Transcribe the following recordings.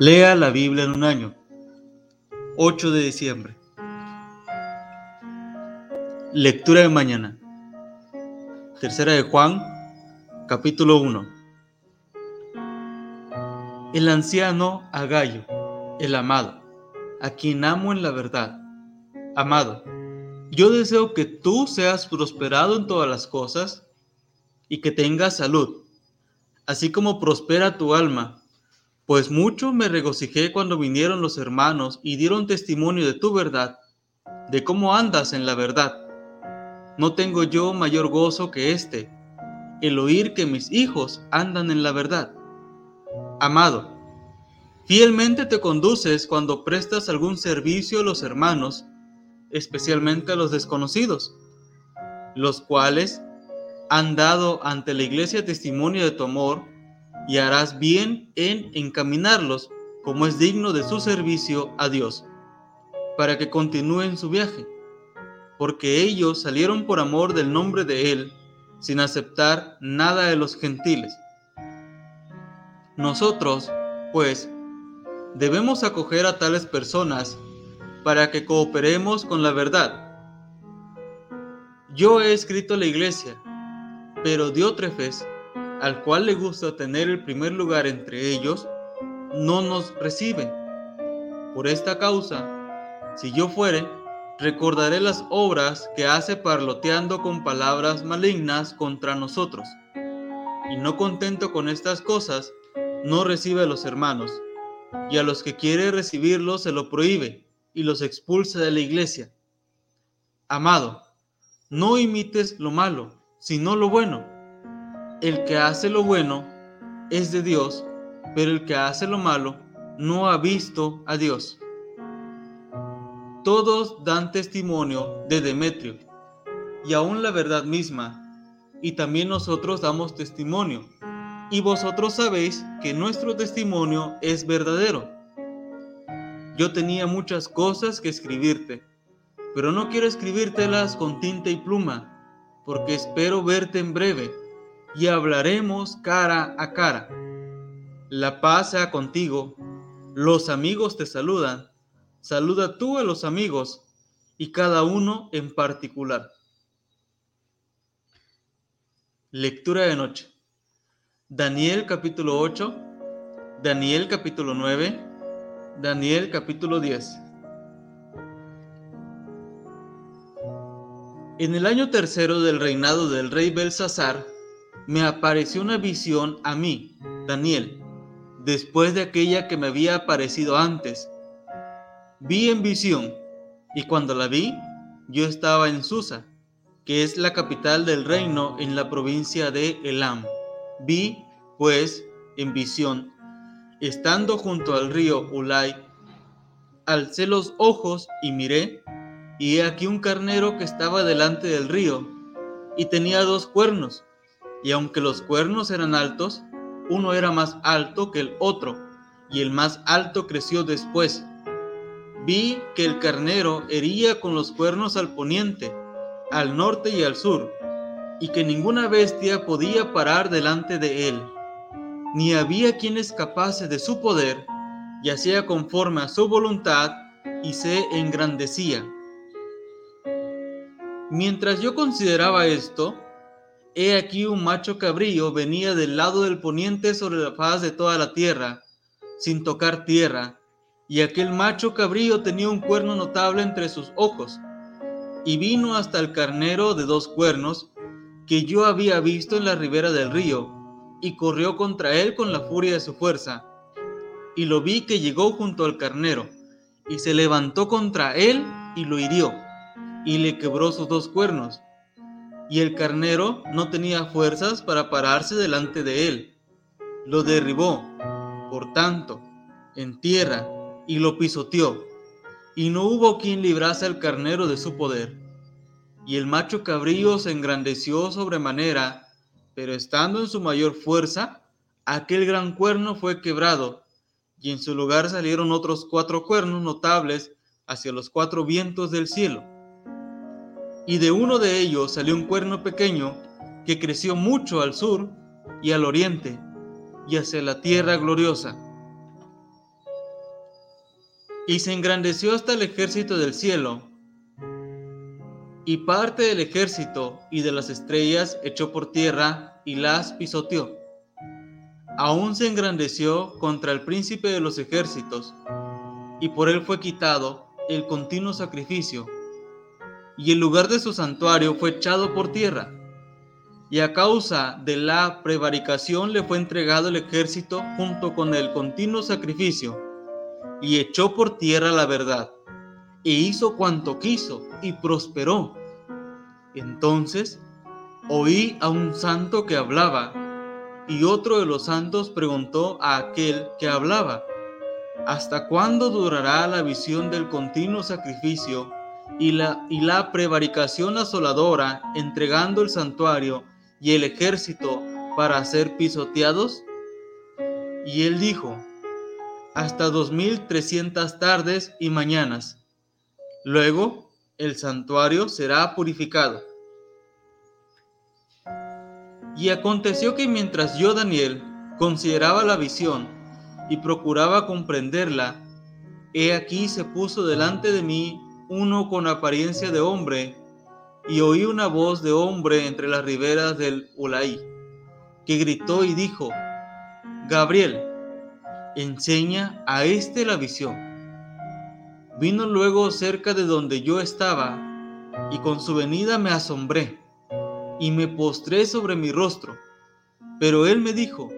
Lea la Biblia en un año. 8 de diciembre. Lectura de mañana. Tercera de Juan, capítulo 1. El anciano Agallo, el amado, a quien amo en la verdad. Amado, yo deseo que tú seas prosperado en todas las cosas y que tengas salud, así como prospera tu alma pues mucho me regocijé cuando vinieron los hermanos y dieron testimonio de tu verdad, de cómo andas en la verdad. No tengo yo mayor gozo que este, el oír que mis hijos andan en la verdad. Amado, fielmente te conduces cuando prestas algún servicio a los hermanos, especialmente a los desconocidos, los cuales han dado ante la iglesia testimonio de tu amor y harás bien en encaminarlos como es digno de su servicio a Dios, para que continúen su viaje, porque ellos salieron por amor del nombre de Él, sin aceptar nada de los gentiles. Nosotros, pues, debemos acoger a tales personas para que cooperemos con la verdad. Yo he escrito a la iglesia, pero Diótrefes, al cual le gusta tener el primer lugar entre ellos, no nos recibe. Por esta causa, si yo fuere, recordaré las obras que hace parloteando con palabras malignas contra nosotros. Y no contento con estas cosas, no recibe a los hermanos, y a los que quiere recibirlos se lo prohíbe y los expulsa de la iglesia. Amado, no imites lo malo, sino lo bueno el que hace lo bueno es de Dios, pero el que hace lo malo no ha visto a Dios. Todos dan testimonio de Demetrio, y aún la verdad misma, y también nosotros damos testimonio, y vosotros sabéis que nuestro testimonio es verdadero. Yo tenía muchas cosas que escribirte, pero no quiero escribírtelas con tinta y pluma, porque espero verte en breve y hablaremos cara a cara. La paz sea contigo. Los amigos te saludan. Saluda tú a los amigos y cada uno en particular. Lectura de noche. Daniel capítulo 8, Daniel capítulo 9, Daniel capítulo 10. En el año tercero del reinado del rey Belsasar, me apareció una visión a mí, Daniel, después de aquella que me había aparecido antes. Vi en visión, y cuando la vi, yo estaba en Susa, que es la capital del reino en la provincia de Elam. Vi, pues, en visión, estando junto al río Ulay, alcé los ojos y miré, y he aquí un carnero que estaba delante del río, y tenía dos cuernos, y aunque los cuernos eran altos, uno era más alto que el otro, y el más alto creció después. Vi que el carnero hería con los cuernos al poniente, al norte y al sur, y que ninguna bestia podía parar delante de él, ni había quien escapase de su poder, y hacía conforme a su voluntad, y se engrandecía. Mientras yo consideraba esto, He aquí un macho cabrío venía del lado del poniente sobre la faz de toda la tierra, sin tocar tierra, y aquel macho cabrío tenía un cuerno notable entre sus ojos, y vino hasta el carnero de dos cuernos, que yo había visto en la ribera del río, y corrió contra él con la furia de su fuerza. Y lo vi que llegó junto al carnero, y se levantó contra él y lo hirió, y le quebró sus dos cuernos y el carnero no tenía fuerzas para pararse delante de él. Lo derribó, por tanto, en tierra y lo pisoteó, y no hubo quien librase al carnero de su poder. Y el macho cabrío se engrandeció sobremanera, pero estando en su mayor fuerza, aquel gran cuerno fue quebrado, y en su lugar salieron otros cuatro cuernos notables hacia los cuatro vientos del cielo y de uno de ellos salió un cuerno pequeño que creció mucho al sur y al oriente y hacia la tierra gloriosa. Y se engrandeció hasta el ejército del cielo, y parte del ejército y de las estrellas echó por tierra y las pisoteó. Aún se engrandeció contra el príncipe de los ejércitos, y por él fue quitado el continuo sacrificio, y el lugar de su santuario fue echado por tierra y a causa de la prevaricación le fue entregado el ejército junto con el continuo sacrificio, y echó por tierra la verdad, e hizo cuanto quiso, y prosperó. Entonces oí a un santo que hablaba, y otro de los santos preguntó a aquel que hablaba, ¿hasta cuándo durará la visión del continuo sacrificio y la, y la prevaricación asoladora, entregando el santuario y el ejército para ser pisoteados? Y él dijo, hasta dos mil trescientas tardes y mañanas. Luego el santuario será purificado. Y aconteció que mientras yo, Daniel, consideraba la visión y procuraba comprenderla, he aquí se puso delante de mí uno con apariencia de hombre y oí una voz de hombre entre las riberas del Ulaí, que gritó y dijo, Gabriel, enseña a éste la visión. Vino luego cerca de donde yo estaba, y con su venida me asombré, y me postré sobre mi rostro. Pero él me dijo,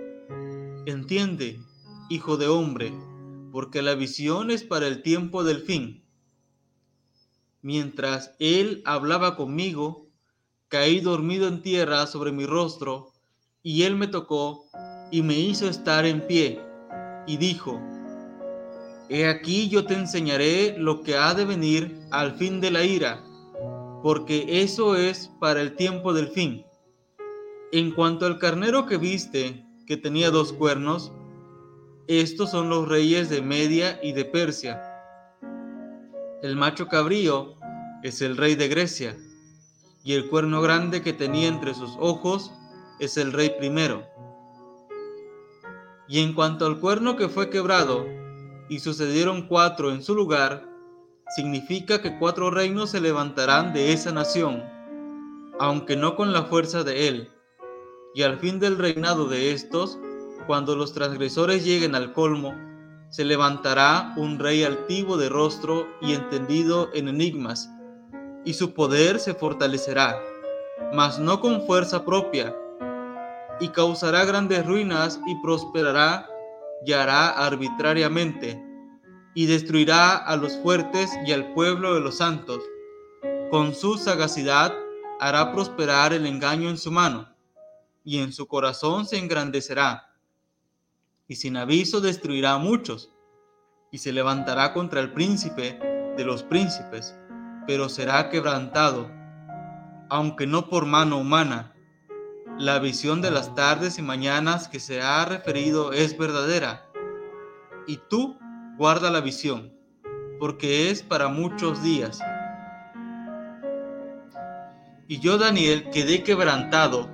entiende, hijo de hombre, porque la visión es para el tiempo del fin Mientras él hablaba conmigo, caí dormido en tierra sobre mi rostro, y él me tocó y me hizo estar en pie, y dijo, He aquí yo te enseñaré lo que ha de venir al fin de la ira, porque eso es para el tiempo del fin. En cuanto al carnero que viste, que tenía dos cuernos, estos son los reyes de Media y de Persia el macho cabrío es el rey de Grecia, y el cuerno grande que tenía entre sus ojos es el rey primero. Y en cuanto al cuerno que fue quebrado, y sucedieron cuatro en su lugar, significa que cuatro reinos se levantarán de esa nación, aunque no con la fuerza de él. Y al fin del reinado de estos, cuando los transgresores lleguen al colmo, se levantará un rey altivo de rostro y entendido en enigmas, y su poder se fortalecerá, mas no con fuerza propia, y causará grandes ruinas y prosperará y hará arbitrariamente, y destruirá a los fuertes y al pueblo de los santos. Con su sagacidad hará prosperar el engaño en su mano, y en su corazón se engrandecerá y sin aviso destruirá a muchos, y se levantará contra el príncipe de los príncipes, pero será quebrantado, aunque no por mano humana. La visión de las tardes y mañanas que se ha referido es verdadera, y tú guarda la visión, porque es para muchos días. Y yo, Daniel, quedé quebrantado,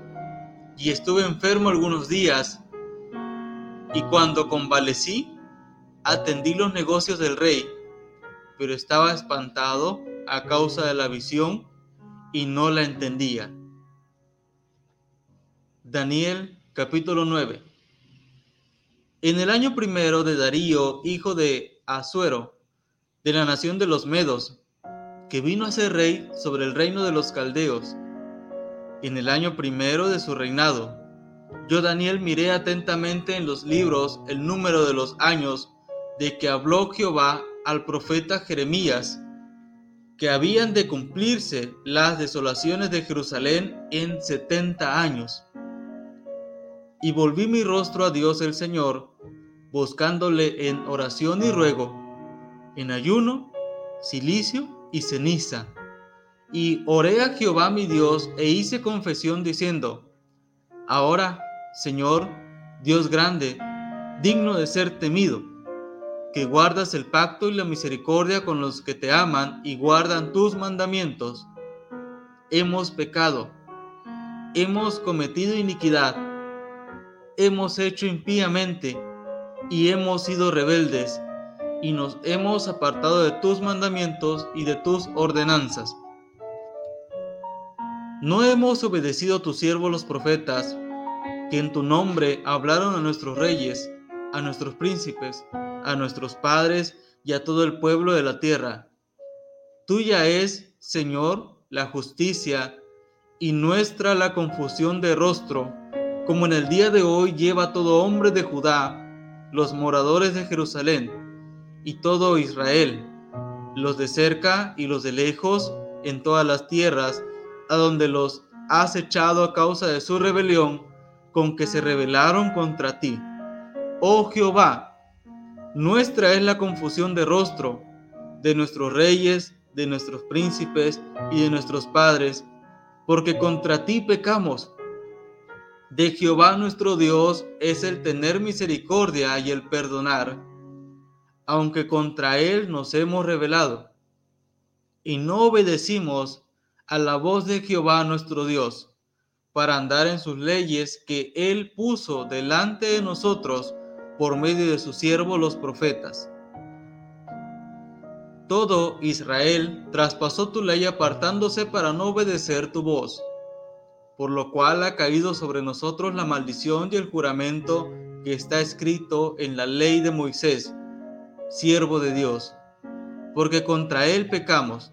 y estuve enfermo algunos días, y cuando convalecí, atendí los negocios del rey, pero estaba espantado a causa de la visión y no la entendía. Daniel capítulo 9 En el año primero de Darío, hijo de Asuero, de la nación de los Medos, que vino a ser rey sobre el reino de los Caldeos, en el año primero de su reinado, yo Daniel miré atentamente en los libros el número de los años de que habló Jehová al profeta Jeremías, que habían de cumplirse las desolaciones de Jerusalén en setenta años. Y volví mi rostro a Dios el Señor, buscándole en oración y ruego, en ayuno, silicio y ceniza. Y oré a Jehová mi Dios e hice confesión diciendo, Ahora, Señor, Dios grande, digno de ser temido, que guardas el pacto y la misericordia con los que te aman y guardan tus mandamientos, hemos pecado, hemos cometido iniquidad, hemos hecho impíamente y hemos sido rebeldes, y nos hemos apartado de tus mandamientos y de tus ordenanzas. No hemos obedecido a tus siervos los profetas, que en tu nombre hablaron a nuestros reyes, a nuestros príncipes, a nuestros padres y a todo el pueblo de la tierra. Tuya es, Señor, la justicia y nuestra la confusión de rostro, como en el día de hoy lleva todo hombre de Judá, los moradores de Jerusalén y todo Israel, los de cerca y los de lejos, en todas las tierras, a donde los has echado a causa de su rebelión, con que se rebelaron contra ti. Oh Jehová, nuestra es la confusión de rostro de nuestros reyes, de nuestros príncipes y de nuestros padres, porque contra ti pecamos. De Jehová nuestro Dios es el tener misericordia y el perdonar, aunque contra él nos hemos rebelado, y no obedecimos a la voz de Jehová nuestro Dios, para andar en sus leyes que él puso delante de nosotros por medio de sus siervos los profetas. Todo Israel traspasó tu ley apartándose para no obedecer tu voz, por lo cual ha caído sobre nosotros la maldición y el juramento que está escrito en la ley de Moisés, siervo de Dios, porque contra él pecamos,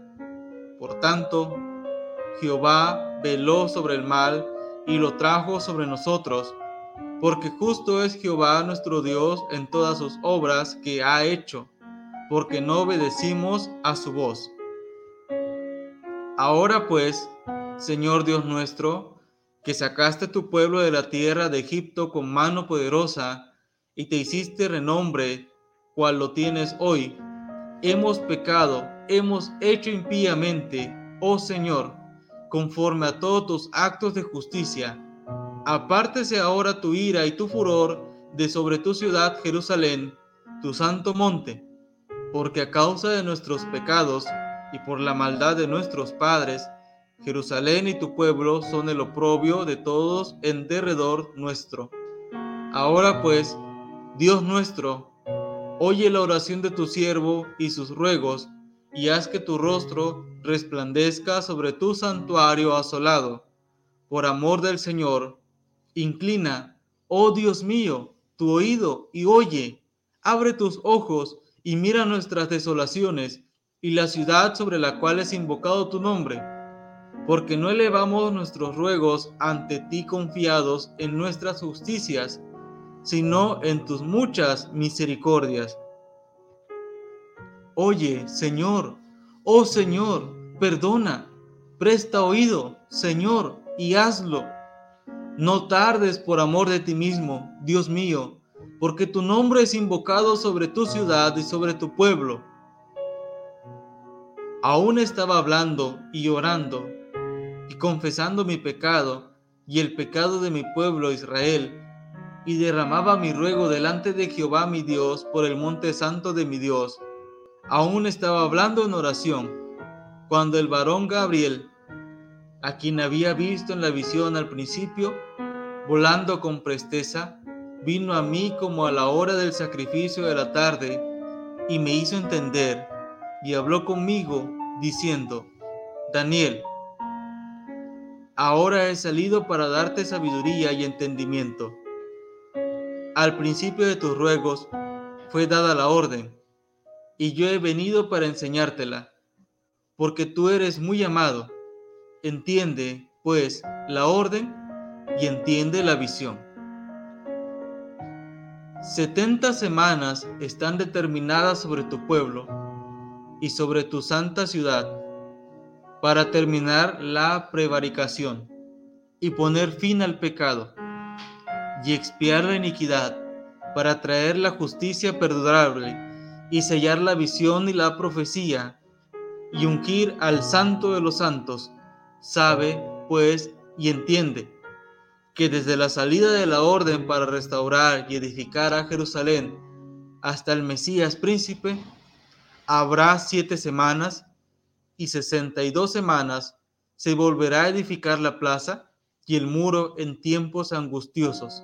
Por tanto, Jehová veló sobre el mal y lo trajo sobre nosotros, porque justo es Jehová nuestro Dios en todas sus obras que ha hecho porque no obedecimos a su voz. Ahora pues, Señor Dios nuestro, que sacaste tu pueblo de la tierra de Egipto con mano poderosa y te hiciste renombre cual lo tienes hoy, hemos pecado, hemos hecho impíamente, oh Señor, conforme a todos tus actos de justicia. Apártese ahora tu ira y tu furor de sobre tu ciudad Jerusalén, tu santo monte porque a causa de nuestros pecados y por la maldad de nuestros padres, Jerusalén y tu pueblo son el oprobio de todos en derredor nuestro. Ahora pues, Dios nuestro, oye la oración de tu siervo y sus ruegos, y haz que tu rostro resplandezca sobre tu santuario asolado. Por amor del Señor, inclina, oh Dios mío, tu oído y oye, abre tus ojos y mira nuestras desolaciones y la ciudad sobre la cual es invocado tu nombre, porque no elevamos nuestros ruegos ante ti confiados en nuestras justicias, sino en tus muchas misericordias. Oye, Señor, oh Señor, perdona, presta oído, Señor, y hazlo. No tardes por amor de ti mismo, Dios mío, porque tu nombre es invocado sobre tu ciudad y sobre tu pueblo. Aún estaba hablando y orando y confesando mi pecado y el pecado de mi pueblo Israel, y derramaba mi ruego delante de Jehová mi Dios por el monte santo de mi Dios. Aún estaba hablando en oración, cuando el varón Gabriel, a quien había visto en la visión al principio, volando con presteza, vino a mí como a la hora del sacrificio de la tarde y me hizo entender y habló conmigo diciendo, Daniel, ahora he salido para darte sabiduría y entendimiento. Al principio de tus ruegos fue dada la orden, y yo he venido para enseñártela, porque tú eres muy amado. Entiende, pues, la orden y entiende la visión. Setenta semanas están determinadas sobre tu pueblo y sobre tu santa ciudad para terminar la prevaricación y poner fin al pecado y expiar la iniquidad para traer la justicia perdurable y sellar la visión y la profecía, y ungir al santo de los santos, sabe, pues, y entiende que desde la salida de la orden para restaurar y edificar a Jerusalén hasta el Mesías príncipe, habrá siete semanas y sesenta y dos semanas se volverá a edificar la plaza y el muro en tiempos angustiosos.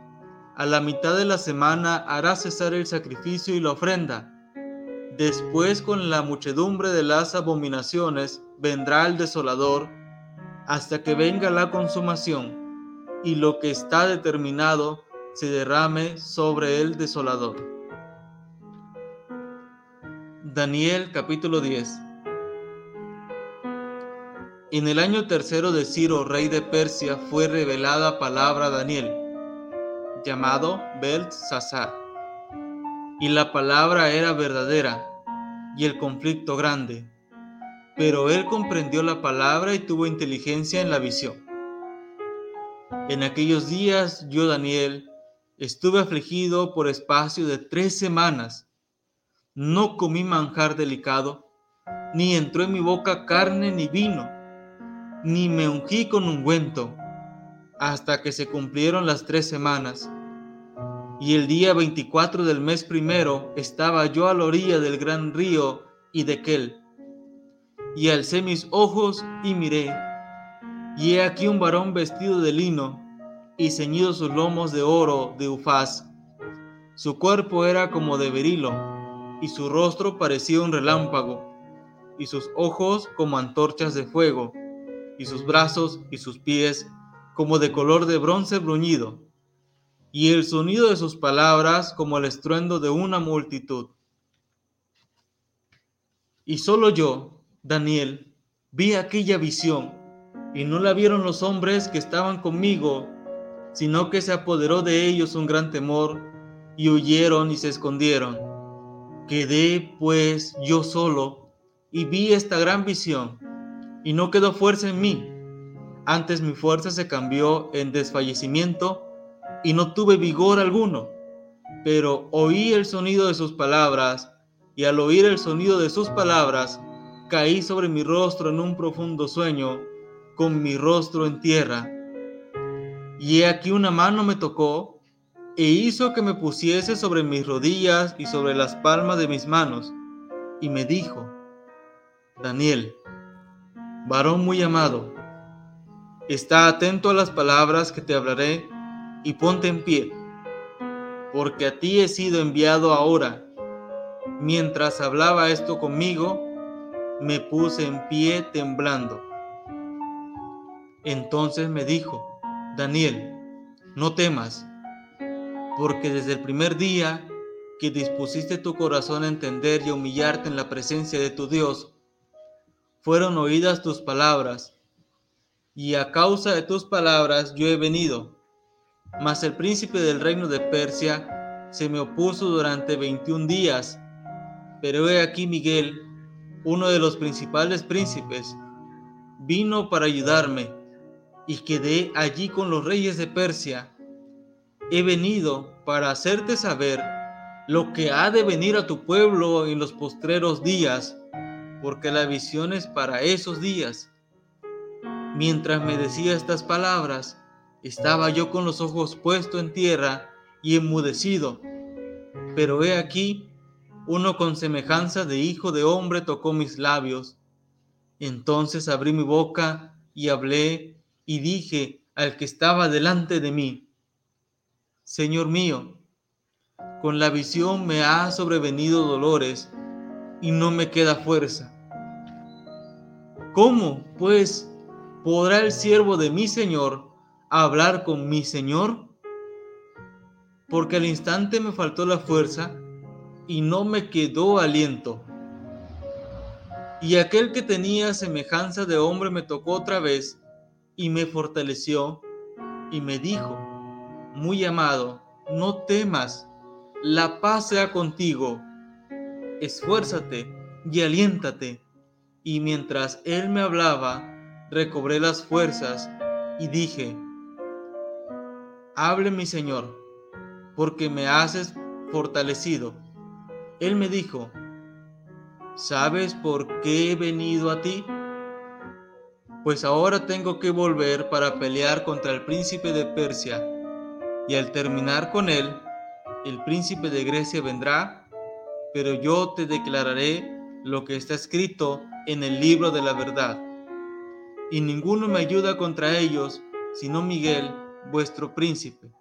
A la mitad de la semana hará cesar el sacrificio y la ofrenda. Después con la muchedumbre de las abominaciones vendrá el desolador, hasta que venga la consumación, y lo que está determinado se derrame sobre el desolador. Daniel capítulo 10 en el año tercero de Ciro, rey de Persia, fue revelada palabra a Daniel, llamado Belsasar. Y la palabra era verdadera, y el conflicto grande. Pero él comprendió la palabra y tuvo inteligencia en la visión. En aquellos días yo, Daniel, estuve afligido por espacio de tres semanas. No comí manjar delicado, ni entró en mi boca carne ni vino ni me ungí con ungüento, hasta que se cumplieron las tres semanas. Y el día 24 del mes primero estaba yo a la orilla del gran río y de Kel. Y alcé mis ojos y miré, y he aquí un varón vestido de lino y ceñido sus lomos de oro de ufaz. Su cuerpo era como de berilo, y su rostro parecía un relámpago, y sus ojos como antorchas de fuego y sus brazos y sus pies como de color de bronce bruñido, y el sonido de sus palabras como el estruendo de una multitud. Y solo yo, Daniel, vi aquella visión, y no la vieron los hombres que estaban conmigo, sino que se apoderó de ellos un gran temor, y huyeron y se escondieron. Quedé pues yo solo, y vi esta gran visión y no quedó fuerza en mí. Antes mi fuerza se cambió en desfallecimiento y no tuve vigor alguno. Pero oí el sonido de sus palabras y al oír el sonido de sus palabras caí sobre mi rostro en un profundo sueño, con mi rostro en tierra. Y he aquí una mano me tocó e hizo que me pusiese sobre mis rodillas y sobre las palmas de mis manos, y me dijo, Daniel, varón muy amado, está atento a las palabras que te hablaré y ponte en pie, porque a ti he sido enviado ahora. Mientras hablaba esto conmigo, me puse en pie temblando. Entonces me dijo, Daniel, no temas, porque desde el primer día que dispusiste tu corazón a entender y humillarte en la presencia de tu Dios, fueron oídas tus palabras, y a causa de tus palabras yo he venido. Mas el príncipe del reino de Persia se me opuso durante veintiún días, pero he aquí Miguel, uno de los principales príncipes, vino para ayudarme, y quedé allí con los reyes de Persia. He venido para hacerte saber lo que ha de venir a tu pueblo en los postreros días porque la visión es para esos días. Mientras me decía estas palabras, estaba yo con los ojos puestos en tierra y enmudecido. Pero he aquí, uno con semejanza de hijo de hombre tocó mis labios. Entonces abrí mi boca y hablé y dije al que estaba delante de mí, Señor mío, con la visión me ha sobrevenido dolores y no me queda fuerza. ¿Cómo, pues, podrá el siervo de mi Señor hablar con mi Señor? Porque al instante me faltó la fuerza y no me quedó aliento. Y aquel que tenía semejanza de hombre me tocó otra vez y me fortaleció y me dijo, muy amado, no temas, la paz sea contigo, esfuérzate y aliéntate. Y mientras él me hablaba, recobré las fuerzas y dije, hable mi Señor, porque me haces fortalecido. Él me dijo, ¿sabes por qué he venido a ti? Pues ahora tengo que volver para pelear contra el príncipe de Persia, y al terminar con él, el príncipe de Grecia vendrá, pero yo te declararé lo que está escrito en el libro de la verdad. Y ninguno me ayuda contra ellos, sino Miguel, vuestro príncipe.